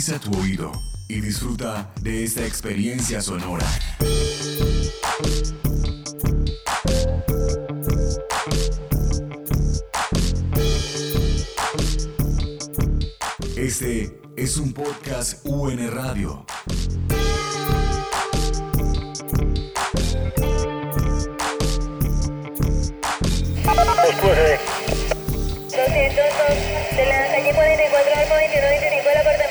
Agudiza tu oído y disfruta de esta experiencia sonora. Este es un podcast UN Radio. de la calle 44 al 2125 del apartamento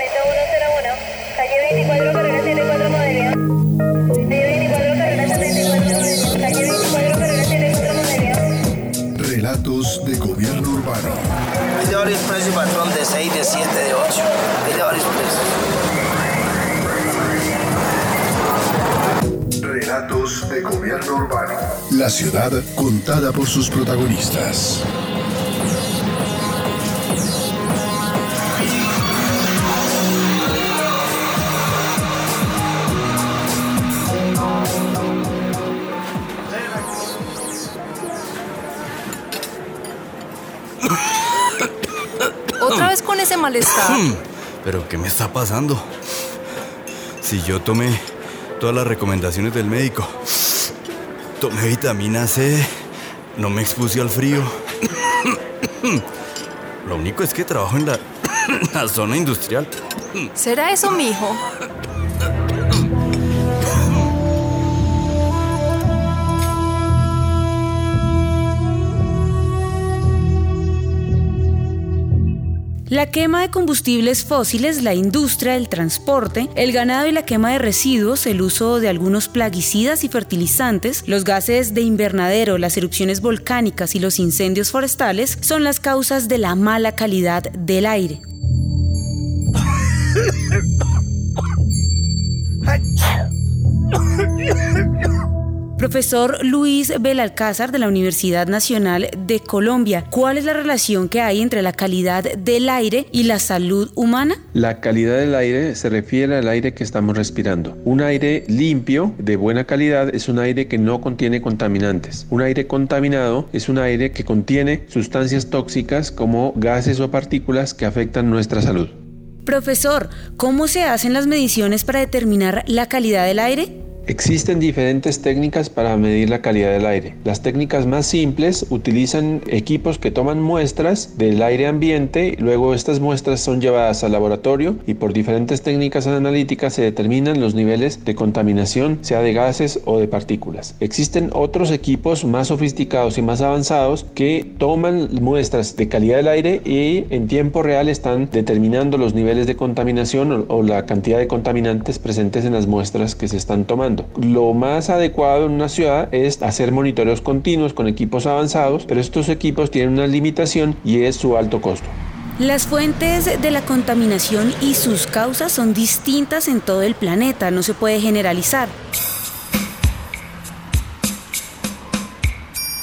varios precios, patrón, de 6, de 7, de 8. Hay de varios precios. Relatos de gobierno urbano. La ciudad contada por sus protagonistas. Otra vez con ese malestar. ¿Pero qué me está pasando? Si yo tomé todas las recomendaciones del médico, tomé vitamina C, no me expuse al frío. Lo único es que trabajo en la, la zona industrial. ¿Será eso, mijo? La quema de combustibles fósiles, la industria, el transporte, el ganado y la quema de residuos, el uso de algunos plaguicidas y fertilizantes, los gases de invernadero, las erupciones volcánicas y los incendios forestales son las causas de la mala calidad del aire. Profesor Luis Belalcázar de la Universidad Nacional de Colombia, ¿cuál es la relación que hay entre la calidad del aire y la salud humana? La calidad del aire se refiere al aire que estamos respirando. Un aire limpio, de buena calidad, es un aire que no contiene contaminantes. Un aire contaminado es un aire que contiene sustancias tóxicas como gases o partículas que afectan nuestra salud. Profesor, ¿cómo se hacen las mediciones para determinar la calidad del aire? Existen diferentes técnicas para medir la calidad del aire. Las técnicas más simples utilizan equipos que toman muestras del aire ambiente, luego estas muestras son llevadas al laboratorio y por diferentes técnicas analíticas se determinan los niveles de contaminación, sea de gases o de partículas. Existen otros equipos más sofisticados y más avanzados que toman muestras de calidad del aire y en tiempo real están determinando los niveles de contaminación o, la cantidad de contaminantes presentes en las muestras que se están tomando. Lo más adecuado en una ciudad es hacer monitoreos continuos con equipos avanzados, pero estos equipos tienen una limitación y es su alto costo. Las fuentes de la contaminación y sus causas son distintas en todo el planeta, no se puede generalizar.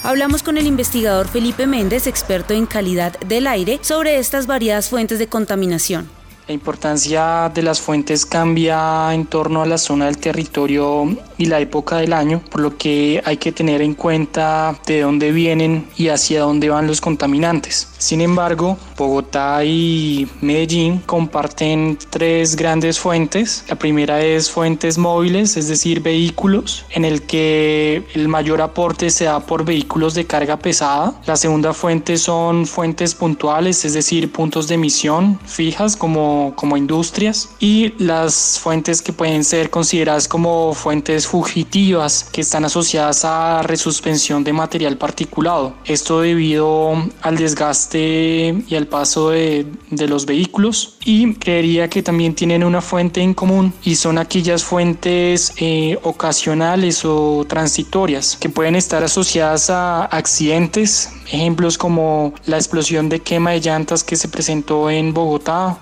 Hablamos con el investigador Felipe Méndez, experto en calidad del aire, sobre estas variadas fuentes de contaminación. La importancia de las fuentes cambia en torno a la zona del territorio y la época del año, por lo que hay que tener en cuenta de dónde vienen y hacia dónde van los contaminantes. Sin embargo, Bogotá y Medellín comparten tres grandes fuentes. La primera es fuentes móviles, es decir, vehículos, en el que el mayor aporte se da por vehículos de carga pesada. La segunda fuente son fuentes puntuales, es decir, puntos de emisión fijas como, como industrias. Y las fuentes que pueden ser consideradas como fuentes fugitivas, que están asociadas a resuspensión de material particulado. Esto debido al desgaste y al paso de, de, los vehículos y creería que también tienen una fuente en común y son aquellas fuentes eh, ocasionales o transitorias que pueden estar asociadas a accidentes, ejemplos como la explosión de quema de llantas que se presentó en Bogotá.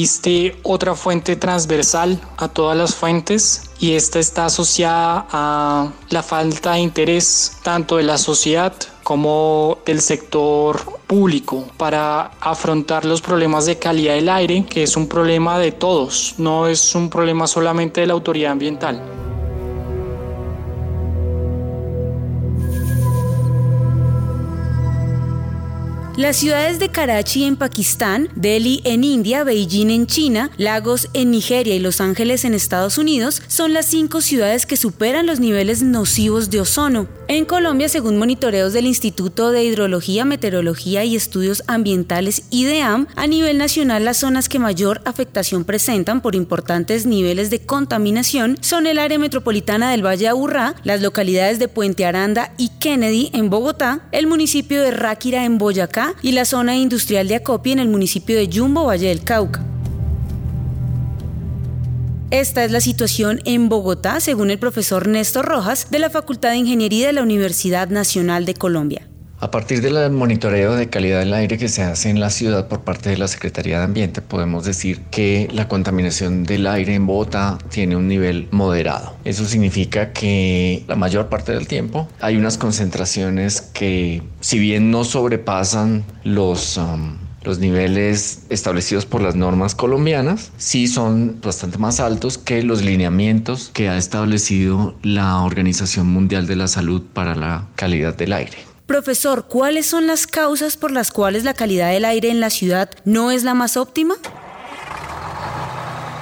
Existe otra fuente transversal a todas las fuentes y esta está asociada a la falta de interés tanto de la sociedad como del sector público para afrontar los problemas de calidad del aire, que es un problema de todos, no es un problema solamente de la autoridad ambiental. Las ciudades de Karachi en Pakistán, Delhi en India, Beijing en China, Lagos en Nigeria y Los Ángeles en Estados Unidos son las cinco ciudades que superan los niveles nocivos de ozono. En Colombia, según monitoreos del Instituto de Hidrología, Meteorología y Estudios Ambientales IDEAM, a nivel nacional las zonas que mayor afectación presentan por importantes niveles de contaminación son el área metropolitana del Valle Aburrá, las localidades de Puente Aranda y Kennedy en Bogotá, el municipio de Ráquira en Boyacá, y la zona industrial de Acopi en el municipio de Yumbo, Valle del Cauca. Esta es la situación en Bogotá, según el profesor Néstor Rojas, de la Facultad de Ingeniería de la Universidad Nacional de Colombia. A partir del monitoreo de calidad del aire que se hace en la ciudad por parte de la Secretaría de Ambiente, podemos decir que la contaminación del aire en Bogotá tiene un nivel moderado. Eso significa que la mayor parte del tiempo hay unas concentraciones que, si bien no sobrepasan los... Um, los niveles establecidos por las normas colombianas sí son bastante más altos que los lineamientos que ha establecido la Organización Mundial de la Salud para la calidad del aire. Profesor, ¿cuáles son las causas por las cuales la calidad del aire en la ciudad no es la más óptima?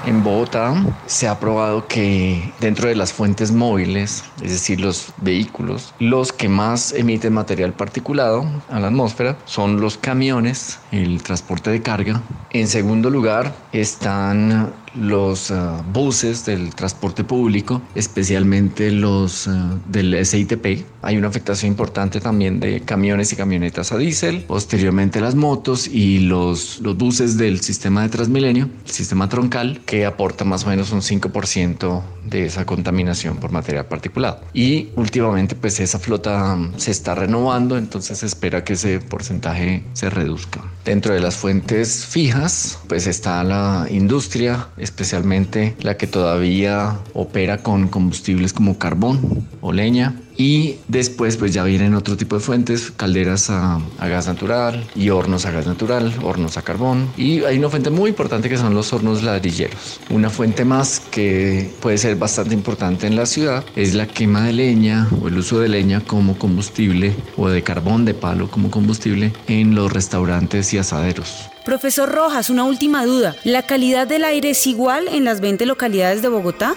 En Bogotá se ha probado que dentro de las fuentes móviles, es decir, los vehículos, los que más emiten material particulado a la atmósfera son los camiones, el transporte de carga. En segundo lugar están los ah, buses del transporte público, especialmente los ah, del SITP. Hay una afectación importante también de camiones y camionetas a diésel, posteriormente las motos y los, los buses del sistema de Transmilenio, el sistema troncal, que aporta más o menos un 5% de esa contaminación por material particulado. Y últimamente pues esa flota mm, se está renovando, entonces se espera que ese porcentaje se reduzca. Dentro de las fuentes fijas pues está la industria, especialmente la que todavía opera con combustibles como carbón o leña y después pues ya vienen otro tipo de fuentes, calderas a, gas natural y hornos a gas natural, hornos a carbón. Y hay una fuente muy importante que son los hornos ladrilleros. Una fuente más que puede ser bastante importante en la ciudad es la quema de leña o el uso de leña como combustible o de carbón de palo como combustible en los restaurantes y asaderos. Profesor Rojas, una última duda. ¿La calidad del aire es igual en las 20 localidades de Bogotá?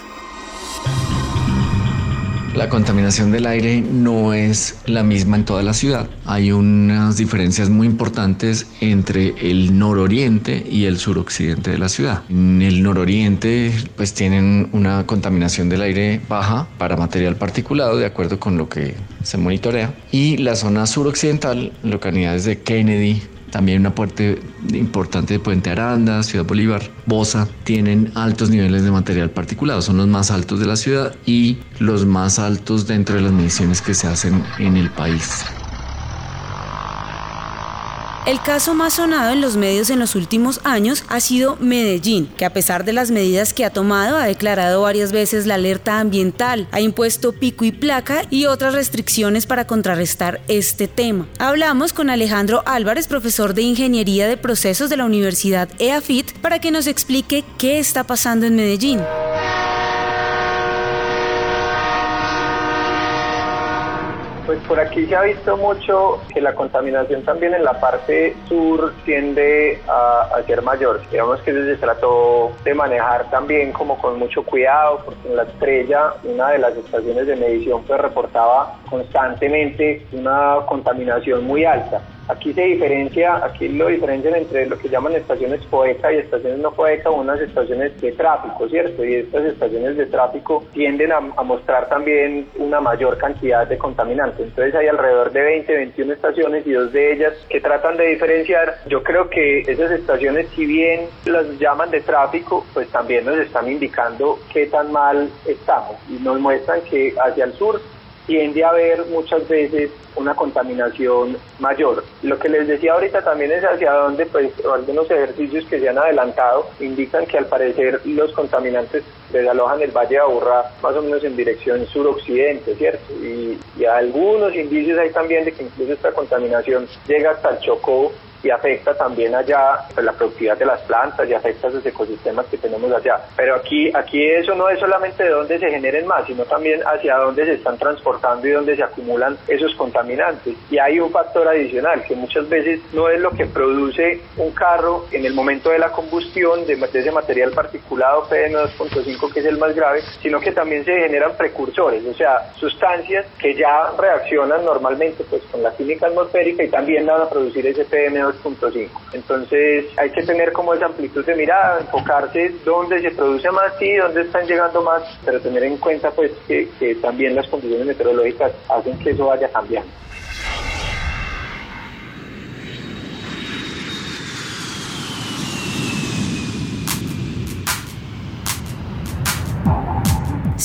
La contaminación del aire no es la misma en toda la ciudad. Hay unas diferencias muy importantes entre el nororiente y el suroccidente de la ciudad. En el nororiente pues tienen una contaminación del aire baja para material particulado de acuerdo con lo que se monitorea y la zona suroccidental, localidades de Kennedy, también una parte importante de Puente Aranda, Ciudad Bolívar, Bosa, tienen altos niveles de material particulado. Son los más altos de la ciudad y los más altos dentro de las mediciones que se hacen en el país. El caso más sonado en los medios en los últimos años ha sido Medellín, que a pesar de las medidas que ha tomado ha declarado varias veces la alerta ambiental, ha impuesto pico y placa y otras restricciones para contrarrestar este tema. Hablamos con Alejandro Álvarez, profesor de Ingeniería de Procesos de la Universidad EAFIT, para que nos explique qué está pasando en Medellín. Pues por aquí se ha visto mucho que la contaminación también en la parte sur tiende a, ser mayor. Digamos que se trató de manejar también como con mucho cuidado, porque en la estrella, una de las estaciones de medición, pues reportaba constantemente una contaminación muy alta. Aquí se diferencia, aquí lo diferencian entre lo que llaman estaciones FOECA y estaciones no FOECA, unas estaciones de tráfico, ¿cierto? Y estas estaciones de tráfico tienden a, mostrar también una mayor cantidad de contaminantes. Entonces hay alrededor de 20, 21 estaciones y dos de ellas que tratan de diferenciar. Yo creo que esas estaciones, si bien las llaman de tráfico, pues también nos están indicando qué tan mal estamos y nos muestran que hacia el sur tiende a haber muchas veces una contaminación mayor. Lo que les decía ahorita también es hacia dónde pues algunos ejercicios que se han adelantado indican que al parecer los contaminantes desalojan el Valle de Aburrá más o menos en dirección suroccidente, ¿cierto? Y, y algunos indicios hay también de que incluso esta contaminación llega hasta el Chocó y afecta también allá pues, la productividad de las plantas y afecta los ecosistemas que tenemos allá. Pero aquí, aquí eso no es solamente de dónde se generen más, sino también hacia dónde se están transportando y dónde se acumulan esos contaminantes. Y hay un factor adicional que muchas veces no es lo que produce un carro en el momento de la combustión de, de ese material particulado PM2.5 que es el más grave, sino que también se generan precursores, o sea, sustancias que ya reaccionan normalmente pues con la química atmosférica y también van a producir ese PM2.5. Entonces hay que tener como esa amplitud de mirada, enfocarse dónde se produce más y dónde están llegando más, pero tener en cuenta pues que también las condiciones meteorológicas hacen que eso vaya cambiando.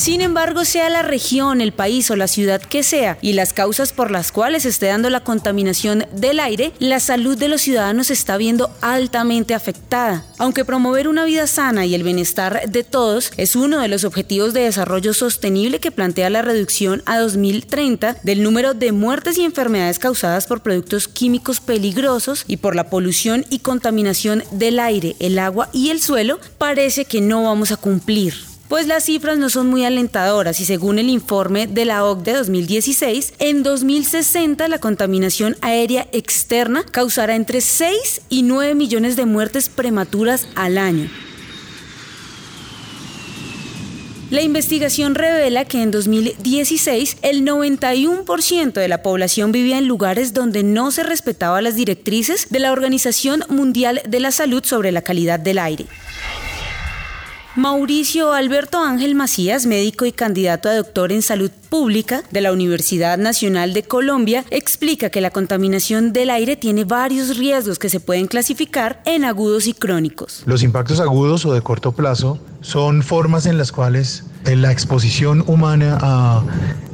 Sin embargo, sea la región, el país o la ciudad que sea y las causas por las cuales esté dando la contaminación del aire, la salud de los ciudadanos está viendo altamente afectada. Aunque promover una vida sana y el bienestar de todos es uno de los objetivos de desarrollo sostenible que plantea la reducción a 2030 del número de muertes y enfermedades causadas por productos químicos peligrosos y por la polución y contaminación del aire, el agua y el suelo, parece que no vamos a cumplir. Pues las cifras no son muy alentadoras y según el informe de la OCDE 2016, en 2060 la contaminación aérea externa causará entre 6 y 9 millones de muertes prematuras al año. La investigación revela que en 2016 el 91% de la población vivía en lugares donde no se respetaba las directrices de la Organización Mundial de la Salud sobre la calidad del aire. Mauricio Alberto Ángel Macías, médico y candidato a doctor en salud pública de la Universidad Nacional de Colombia, explica que la contaminación del aire tiene varios riesgos que se pueden clasificar en agudos y crónicos. Los impactos agudos o de corto plazo son formas en las cuales la exposición humana a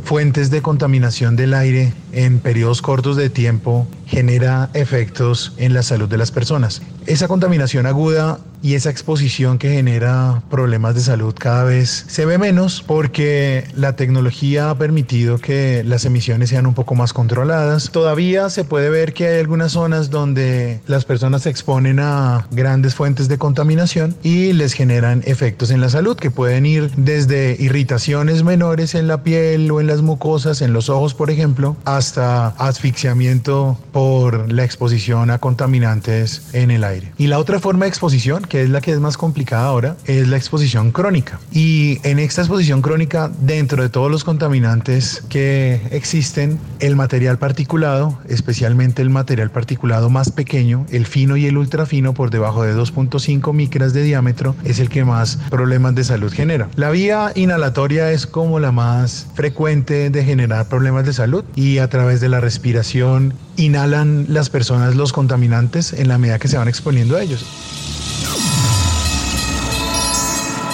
fuentes de contaminación del aire en periodos cortos de tiempo genera efectos en la salud de las personas. Esa contaminación aguda y esa exposición que genera problemas de salud cada vez se ve menos porque la tecnología ha permitido que las emisiones sean un poco más controladas. Todavía se puede ver que hay algunas zonas donde las personas se exponen a grandes fuentes de contaminación y les generan efectos en la salud que pueden ir desde irritaciones menores en la piel o en las mucosas, en los ojos por ejemplo, hasta asfixiamiento por la exposición a contaminantes en el aire. Y la otra forma de exposición, que es la que es más complicada ahora, es la exposición crónica. Y en esta exposición crónica, dentro de todos los contaminantes que existen, el material particulado, especialmente el material particulado más pequeño, el fino y el ultrafino por debajo de 2.5 micras de diámetro, es el que más problemas de salud genera. La vía inhalatoria es como la más frecuente de generar problemas de salud y a través de la respiración inhalan las personas los contaminantes en la medida que se van exponiendo a ellos.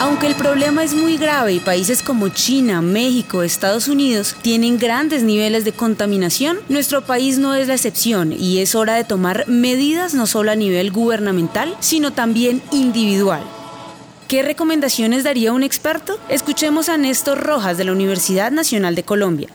Aunque el problema es muy grave y países como China, México, Estados Unidos tienen grandes niveles de contaminación, nuestro país no es la excepción y es hora de tomar medidas no solo a nivel gubernamental, sino también individual. ¿Qué recomendaciones daría un experto? Escuchemos a Néstor Rojas de la Universidad Nacional de Colombia.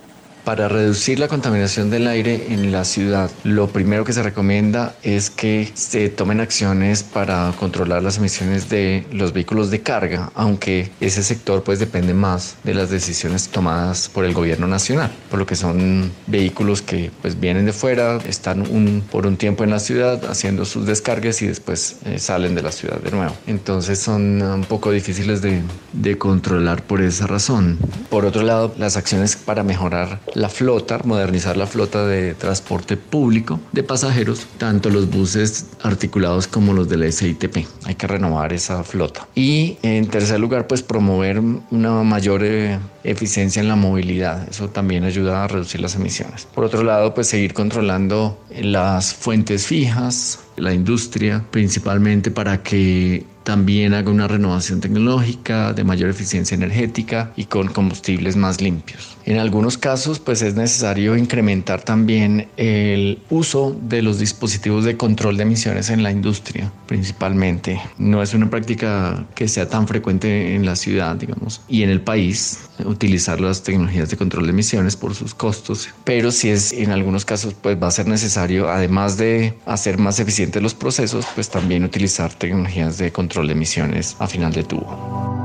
Para reducir la contaminación del aire en la ciudad, lo primero que se recomienda es que se tomen acciones para controlar las emisiones de los vehículos de carga, aunque ese sector pues depende más de las decisiones tomadas por el gobierno nacional, por lo que son vehículos que pues vienen de fuera, están por un tiempo en la ciudad haciendo sus descargas y después eh, salen de la ciudad de nuevo. Entonces son un poco difíciles de controlar por esa razón. Por otro lado, las acciones para mejorar la flota, modernizar la flota de transporte público de pasajeros, tanto los buses articulados como los de la SITP. Hay que renovar esa flota. Y en tercer lugar, pues promover una mayor eh, eficiencia en la movilidad. Eso también ayuda a reducir las emisiones. Por otro lado, pues seguir controlando las fuentes fijas, la industria, principalmente para que también haga una renovación tecnológica de mayor eficiencia energética y con combustibles más limpios. En algunos casos, pues es necesario incrementar también el uso de los dispositivos de control de emisiones en la industria, principalmente. No es una práctica que sea tan frecuente en la ciudad, digamos, y en el país utilizar las tecnologías de control de emisiones por sus costos, pero si es en algunos casos pues va a ser necesario además de hacer más eficientes los procesos, pues también utilizar tecnologías de control de emisiones a final de tubo.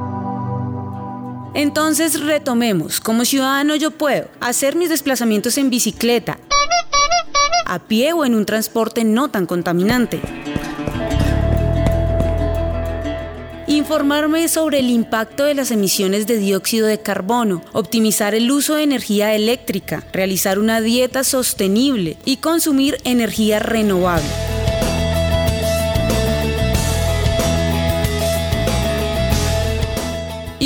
Entonces retomemos, como ciudadano yo puedo hacer mis desplazamientos en bicicleta, a pie o en un transporte no tan contaminante. Informarme sobre el impacto de las emisiones de dióxido de carbono, optimizar el uso de energía eléctrica, realizar una dieta sostenible y consumir energía renovable.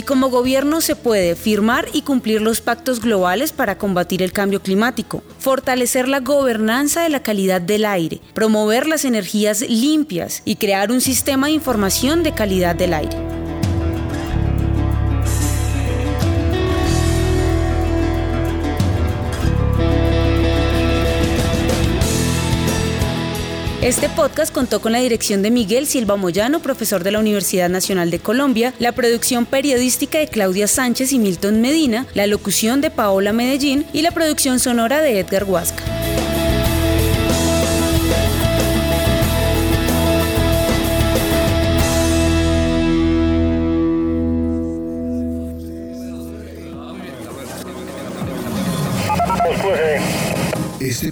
Y como gobierno se puede firmar y cumplir los pactos globales para combatir el cambio climático, fortalecer la gobernanza de la calidad del aire, promover las energías limpias y crear un sistema de información de calidad del aire. Este podcast contó con la dirección de Miguel Silva Moyano, profesor de la Universidad Nacional de Colombia, la producción periodística de Claudia Sánchez y Milton Medina, la locución de Paola Medellín y la producción sonora de Edgar Huasca.